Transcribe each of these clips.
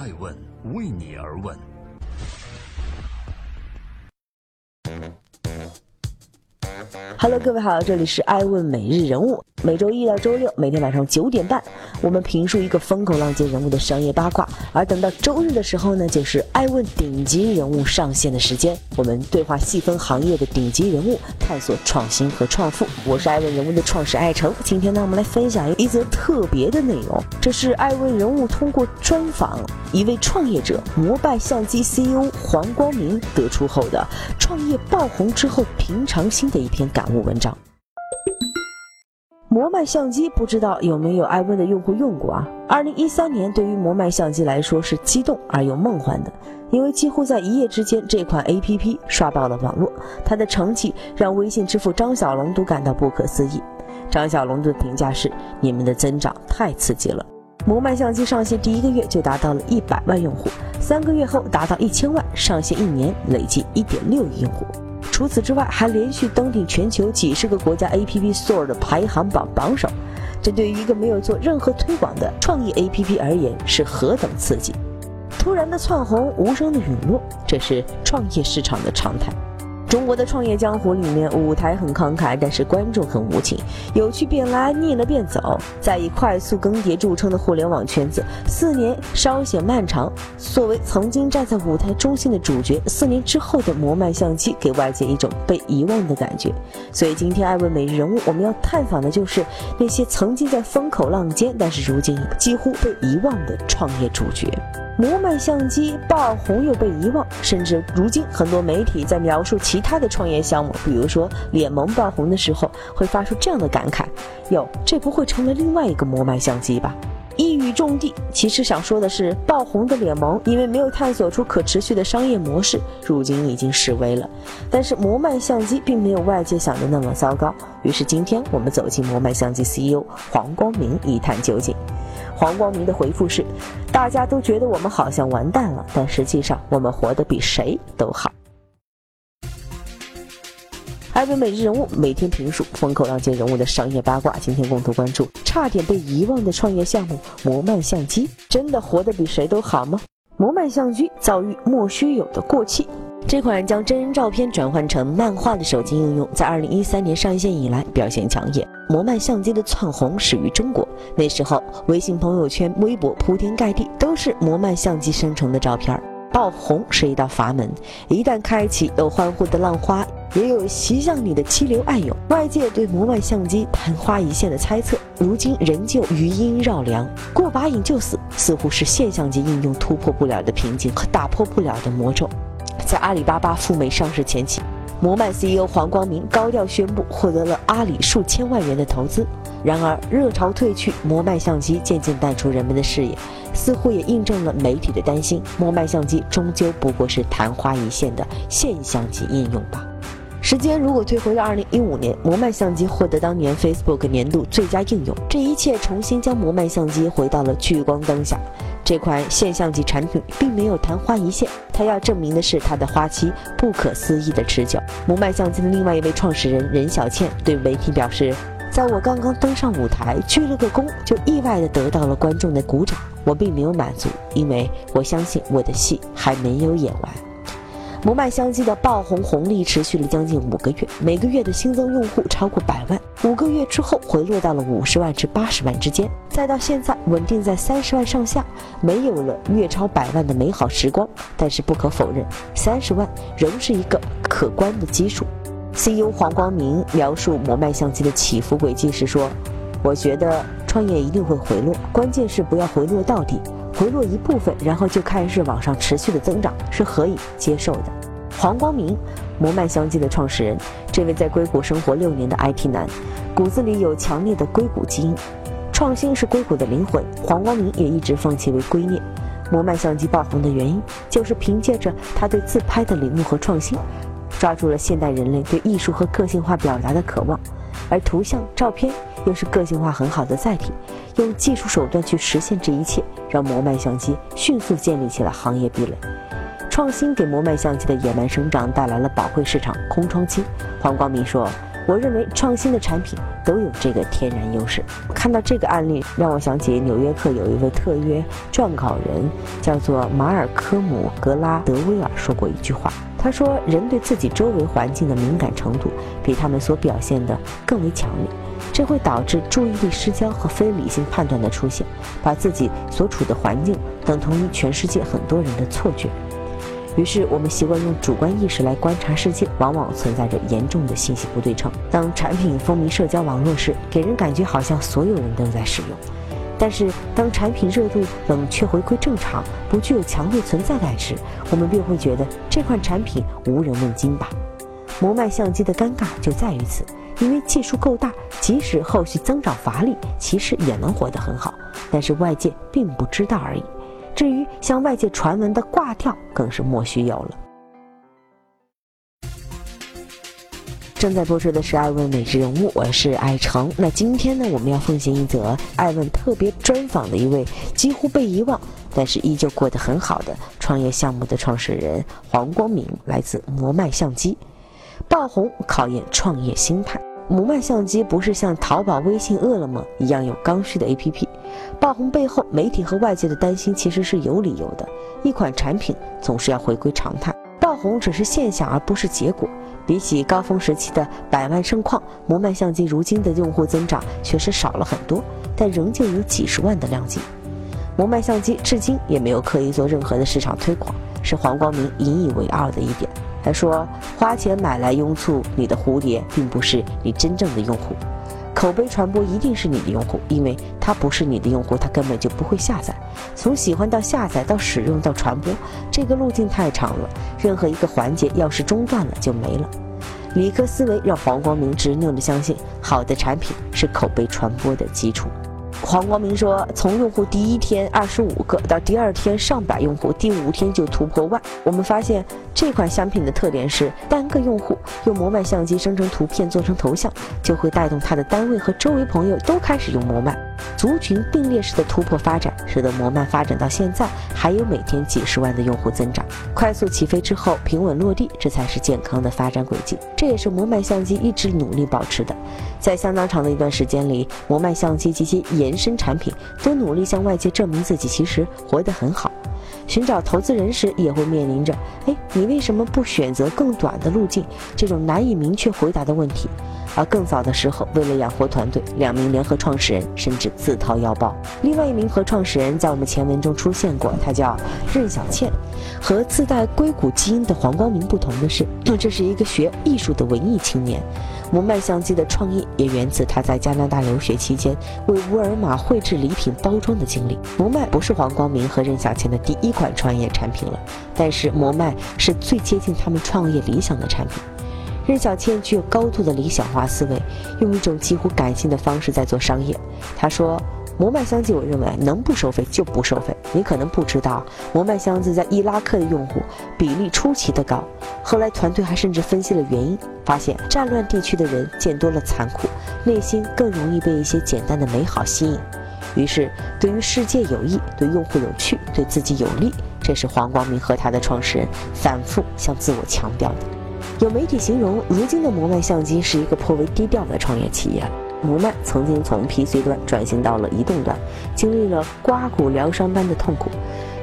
爱问为你而问。Hello，各位好，这里是爱问每日人物。每周一到周六，每天晚上九点半，我们评述一个风口浪尖人物的商业八卦。而等到周日的时候呢，就是爱问顶级人物上线的时间。我们对话细分行业的顶级人物，探索创新和创富。我是爱问人物的创始爱成。今天呢，我们来分享一则特别的内容。这是爱问人物通过专访一位创业者摩拜相机 CEO 黄光明得出后的创业爆红之后平常心的一篇感悟文章。摩麦相机不知道有没有爱问的用户用过啊？二零一三年对于摩麦相机来说是激动而又梦幻的，因为几乎在一夜之间，这款 APP 刷爆了网络，它的成绩让微信之父张小龙都感到不可思议。张小龙的评价是：你们的增长太刺激了。摩麦相机上线第一个月就达到了一百万用户，三个月后达到一千万，上线一年累计一点六亿用户。除此之外，还连续登顶全球几十个国家 App Store 的排行榜榜首，这对于一个没有做任何推广的创意 App 而言是何等刺激！突然的窜红，无声的陨落，这是创业市场的常态。中国的创业江湖里面，舞台很慷慨，但是观众很无情，有趣便来，腻了便走。在以快速更迭著称的互联网圈子，四年稍显漫长。作为曾经站在舞台中心的主角，四年之后的摩麦相机给外界一种被遗忘的感觉。所以今天爱问每日人物，我们要探访的就是那些曾经在风口浪尖，但是如今几乎被遗忘的创业主角。摩麦相机爆红又被遗忘，甚至如今很多媒体在描述其他的创业项目，比如说脸萌爆红的时候，会发出这样的感慨：哟，这不会成了另外一个摩麦相机吧？一语中的，其实想说的是，爆红的脸萌因为没有探索出可持续的商业模式，如今已经式微了。但是摩麦相机并没有外界想的那么糟糕，于是今天我们走进摩麦相机 CEO 黄光明一探究竟。黄光明的回复是：“大家都觉得我们好像完蛋了，但实际上我们活得比谁都好。”爱问每日人物每天评述风口浪尖人物的商业八卦，今天共同关注差点被遗忘的创业项目摩曼相机，真的活得比谁都好吗？摩曼相机遭遇莫须有的过气。这款将真人照片转换成漫画的手机应用，在二零一三年上线以来表现抢眼。摩麦相机的窜红始于中国，那时候微信朋友圈、微博铺天盖地都是摩麦相机生成的照片。爆红是一道阀门，一旦开启，有欢呼的浪花，也有袭向你的激流暗涌。外界对摩麦相机昙花一现的猜测，如今仍旧余音绕梁。过把瘾就死，似乎是现相机应用突破不了的瓶颈和打破不了的魔咒。在阿里巴巴赴美上市前期，摩麦 CEO 黄光明高调宣布获得了阿里数千万元的投资。然而，热潮退去，摩麦相机渐渐淡出人们的视野，似乎也印证了媒体的担心：摩麦相机终究不过是昙花一现的现象级应用吧。时间如果退回到二零一五年，摩麦相机获得当年 Facebook 年度最佳应用，这一切重新将摩麦相机回到了聚光灯下。这款现象级产品并没有昙花一现，它要证明的是它的花期不可思议的持久。摩麦相机的另外一位创始人任小倩对媒体表示：“在我刚刚登上舞台鞠了个躬，就意外地得到了观众的鼓掌。我并没有满足，因为我相信我的戏还没有演完。”摩麦相机的爆红红利持续了将近五个月，每个月的新增用户超过百万。五个月之后回落到了五十万至八十万之间，再到现在稳定在三十万上下，没有了月超百万的美好时光。但是不可否认，三十万仍是一个可观的基数。CEO 黄光明描述摩麦相机的起伏轨迹时说：“我觉得创业一定会回落，关键是不要回落到底。”回落一部分，然后就开始往上持续的增长，是可以接受的。黄光明，摩曼相机的创始人，这位在硅谷生活六年的 IT 男，骨子里有强烈的硅谷基因，创新是硅谷的灵魂。黄光明也一直奉其为圭臬。摩曼相机爆红的原因，就是凭借着他对自拍的领悟和创新，抓住了现代人类对艺术和个性化表达的渴望。而图像、照片又是个性化很好的载体，用技术手段去实现这一切，让摩麦相机迅速建立起了行业壁垒。创新给摩麦相机的野蛮生长带来了宝贵市场空窗期。黄光明说：“我认为创新的产品都有这个天然优势。看到这个案例，让我想起《纽约客》有一位特约撰稿人，叫做马尔科姆·格拉德威尔说过一句话。他说：“人对自己周围环境的敏感程度比他们所表现的更为强烈，这会导致注意力失焦和非理性判断的出现，把自己所处的环境等同于全世界很多人的错觉。于是，我们习惯用主观意识来观察世界，往往存在着严重的信息不对称。当产品风靡社交网络时，给人感觉好像所有人都在使用。”但是，当产品热度冷却回归正常，不具有强烈存在感时，我们便会觉得这款产品无人问津吧。摩麦相机的尴尬就在于此，因为技术够大，即使后续增长乏力，其实也能活得很好，但是外界并不知道而已。至于向外界传闻的挂掉，更是莫须有了。正在播出的是《爱问每日人物》，我是爱成。那今天呢，我们要奉行一则爱问特别专访的一位几乎被遗忘，但是依旧过得很好的创业项目的创始人黄光明，来自摩麦相机。爆红考验创业心态。摩麦相机不是像淘宝、微信、饿了么一样有刚需的 APP。爆红背后，媒体和外界的担心其实是有理由的。一款产品总是要回归常态，爆红只是现象而不是结果。比起高峰时期的百万盛况，摩麦相机如今的用户增长确实少了很多，但仍旧有几十万的量级。摩麦相机至今也没有刻意做任何的市场推广，是黄光明引以为傲的一点。他说：“花钱买来拥簇你的蝴蝶，并不是你真正的用户。口碑传播一定是你的用户，因为他不是你的用户，他根本就不会下载。从喜欢到下载到使用到传播，这个路径太长了，任何一个环节要是中断了就没了。”理科思维让黄光明执拗地相信，好的产品是口碑传播的基础。黄光明说：“从用户第一天二十五个到第二天上百用户，第五天就突破万。我们发现这款商品的特点是，单个用户用摩麦相机生成图片做成头像，就会带动他的单位和周围朋友都开始用摩麦。族群并列式的突破发展，使得摩麦发展到现在还有每天几十万的用户增长。快速起飞之后平稳落地，这才是健康的发展轨迹。这也是摩麦相机一直努力保持的。在相当长的一段时间里，摩麦相机及其延新产品都努力向外界证明自己其实活得很好。寻找投资人时，也会面临着“哎，你为什么不选择更短的路径？”这种难以明确回答的问题。而更早的时候，为了养活团队，两名联合创始人甚至自掏腰包。另外一名合创始人在我们前文中出现过，他叫任小倩。和自带硅谷基因的黄光明不同的是，这是一个学艺术的文艺青年。摩麦相机的创意也源自他在加拿大留学期间为沃尔玛绘制礼品包装的经历。摩麦不是黄光明和任小倩的第一一款创业产品了，但是摩麦是最接近他们创业理想的产品。任小倩具有高度的理想化思维，用一种几乎感性的方式在做商业。她说。摩麦相机，我认为能不收费就不收费。你可能不知道，摩麦相机在伊拉克的用户比例出奇的高。后来团队还甚至分析了原因，发现战乱地区的人见多了残酷，内心更容易被一些简单的美好吸引。于是，对于世界有益，对用户有趣，对自己有利，这是黄光明和他的创始人反复向自我强调的。有媒体形容，如今的摩麦相机是一个颇为低调的创业企业。摩麦曾经从 PC 端转型到了移动端，经历了刮骨疗伤般的痛苦。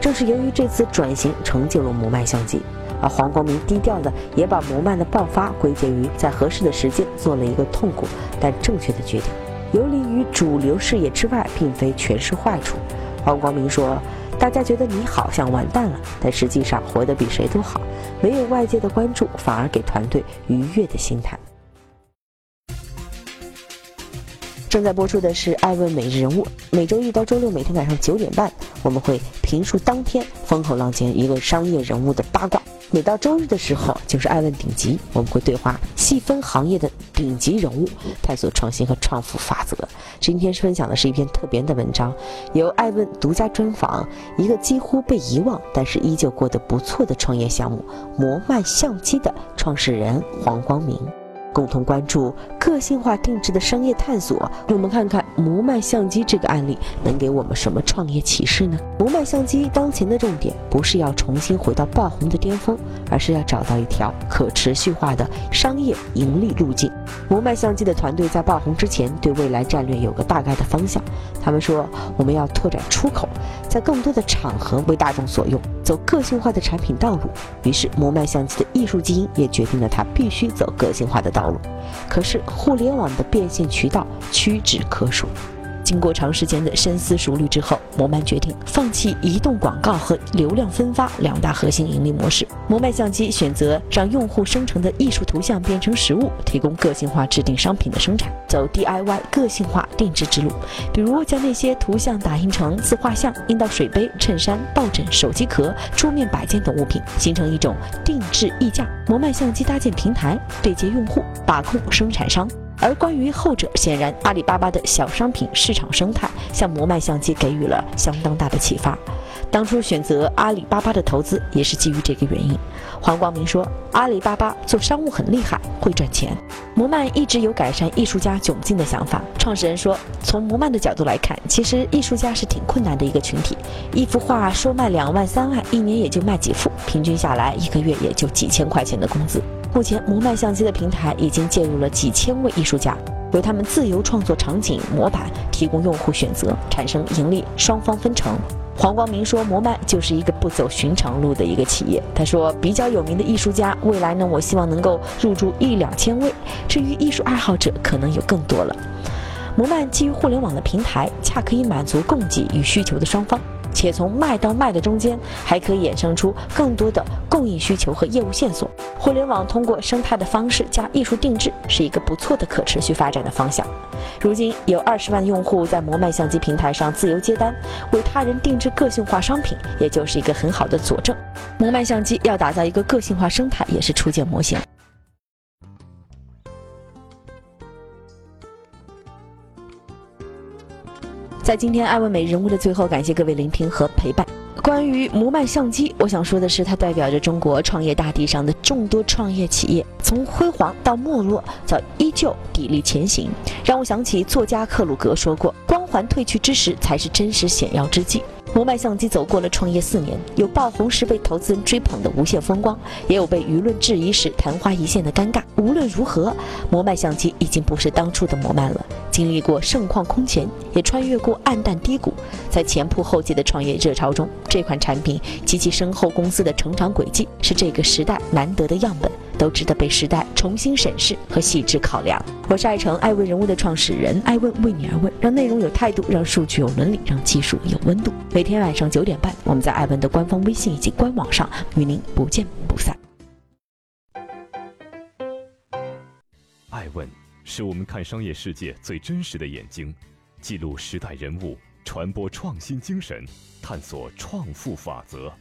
正是由于这次转型，成就了摩麦相机。而黄光明低调的也把摩麦的爆发归结于在合适的时间做了一个痛苦但正确的决定。游离于主流视野之外，并非全是坏处。黄光明说：“大家觉得你好像完蛋了，但实际上活得比谁都好。没有外界的关注，反而给团队愉悦的心态。”正在播出的是《爱问每日人物》，每周一到周六每天晚上九点半，我们会评述当天风口浪尖一个商业人物的八卦。每到周日的时候，就是艾问顶级，我们会对话细分行业的顶级人物，探索创新和创富法则。今天分享的是一篇特别的文章，由艾问独家专访一个几乎被遗忘但是依旧过得不错的创业项目——摩麦相机的创始人黄光明。共同关注个性化定制的商业探索。我们看看摩麦相机这个案例能给我们什么创业启示呢？摩麦相机当前的重点不是要重新回到爆红的巅峰，而是要找到一条可持续化的商业盈利路径。摩麦相机的团队在爆红之前，对未来战略有个大概的方向。他们说，我们要拓展出口，在更多的场合为大众所用，走个性化的产品道路。于是，摩麦相机的艺术基因也决定了它必须走个性化的道路。可是，互联网的变现渠道屈指可数。经过长时间的深思熟虑之后，摩曼决定放弃移动广告和流量分发两大核心盈利模式。摩曼相机选择让用户生成的艺术图像变成实物，提供个性化制定商品的生产，走 DIY 个性化定制之路。比如将那些图像打印成自画像，印到水杯、衬衫、抱枕、手机壳、桌面摆件等物品，形成一种定制溢价。摩曼相机搭建平台，对接用户，把控生产商。而关于后者，显然阿里巴巴的小商品市场生态向摩麦相机给予了相当大的启发。当初选择阿里巴巴的投资也是基于这个原因。黄光明说：“阿里巴巴做商务很厉害，会赚钱。摩曼一直有改善艺术家窘境的想法。”创始人说：“从摩曼的角度来看，其实艺术家是挺困难的一个群体。一幅画收卖两万三万，一年也就卖几幅，平均下来一个月也就几千块钱的工资。”目前，摩麦相机的平台已经介入了几千位艺术家，由他们自由创作场景模板，提供用户选择，产生盈利，双方分成。黄光明说，摩麦就是一个不走寻常路的一个企业。他说，比较有名的艺术家，未来呢，我希望能够入驻一两千位，至于艺术爱好者，可能有更多了。摩麦基于互联网的平台，恰可以满足供给与需求的双方。且从卖到卖的中间，还可以衍生出更多的供应需求和业务线索。互联网通过生态的方式加艺术定制，是一个不错的可持续发展的方向。如今有二十万用户在摩麦相机平台上自由接单，为他人定制个性化商品，也就是一个很好的佐证。摩麦相机要打造一个个性化生态，也是初见模型。在今天爱问美人物的最后，感谢各位聆听和陪伴。关于摩麦相机，我想说的是，它代表着中国创业大地上的众多创业企业，从辉煌到没落，到依旧砥砺前行，让我想起作家克鲁格说过：“光环褪去之时，才是真实显耀之际。”摩麦相机走过了创业四年，有爆红时被投资人追捧的无限风光，也有被舆论质疑时昙花一现的尴尬。无论如何，摩麦相机已经不是当初的摩麦了。经历过盛况空前，也穿越过暗淡低谷，在前仆后继的创业热潮中，这款产品及其身后公司的成长轨迹，是这个时代难得的样本。都值得被时代重新审视和细致考量。我是爱成爱问人物的创始人，爱问为你而问，让内容有态度，让数据有伦理，让技术有温度。每天晚上九点半，我们在爱问的官方微信以及官网上与您不见不散。爱问是我们看商业世界最真实的眼睛，记录时代人物，传播创新精神，探索创富法则。